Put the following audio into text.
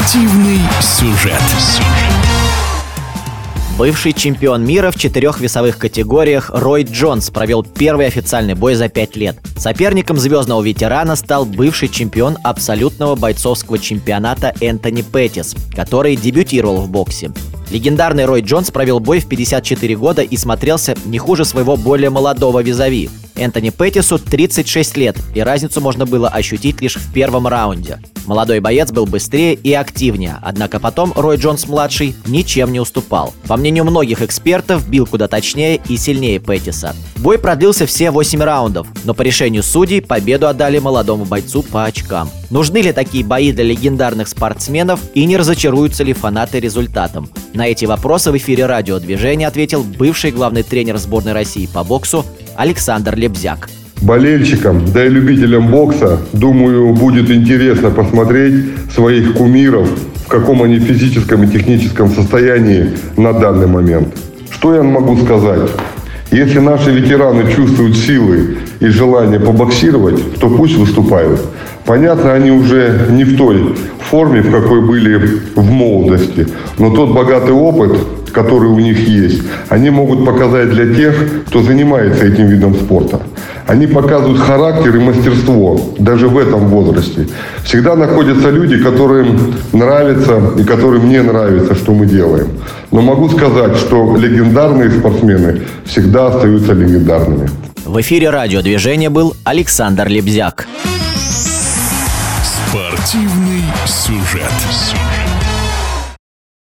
Спортивный сюжет. Бывший чемпион мира в четырех весовых категориях Рой Джонс провел первый официальный бой за пять лет. Соперником звездного ветерана стал бывший чемпион абсолютного бойцовского чемпионата Энтони Петтис, который дебютировал в боксе. Легендарный Рой Джонс провел бой в 54 года и смотрелся не хуже своего более молодого визави. Энтони Петтису 36 лет, и разницу можно было ощутить лишь в первом раунде. Молодой боец был быстрее и активнее, однако потом Рой Джонс-младший ничем не уступал. По мнению многих экспертов, бил куда точнее и сильнее Петтиса. Бой продлился все 8 раундов, но по решению судей победу отдали молодому бойцу по очкам. Нужны ли такие бои для легендарных спортсменов и не разочаруются ли фанаты результатом? На эти вопросы в эфире радиодвижения ответил бывший главный тренер сборной России по боксу Александр Лебзяк. Болельщикам, да и любителям бокса, думаю, будет интересно посмотреть своих кумиров, в каком они физическом и техническом состоянии на данный момент. Что я могу сказать? Если наши ветераны чувствуют силы и желание побоксировать, то пусть выступают. Понятно, они уже не в той форме, в какой были в молодости. Но тот богатый опыт, который у них есть, они могут показать для тех, кто занимается этим видом спорта. Они показывают характер и мастерство даже в этом возрасте. Всегда находятся люди, которым нравится и которым не нравится, что мы делаем. Но могу сказать, что легендарные спортсмены всегда остаются легендарными. В эфире радиодвижения был Александр Лебзяк. Спортивный сюжет.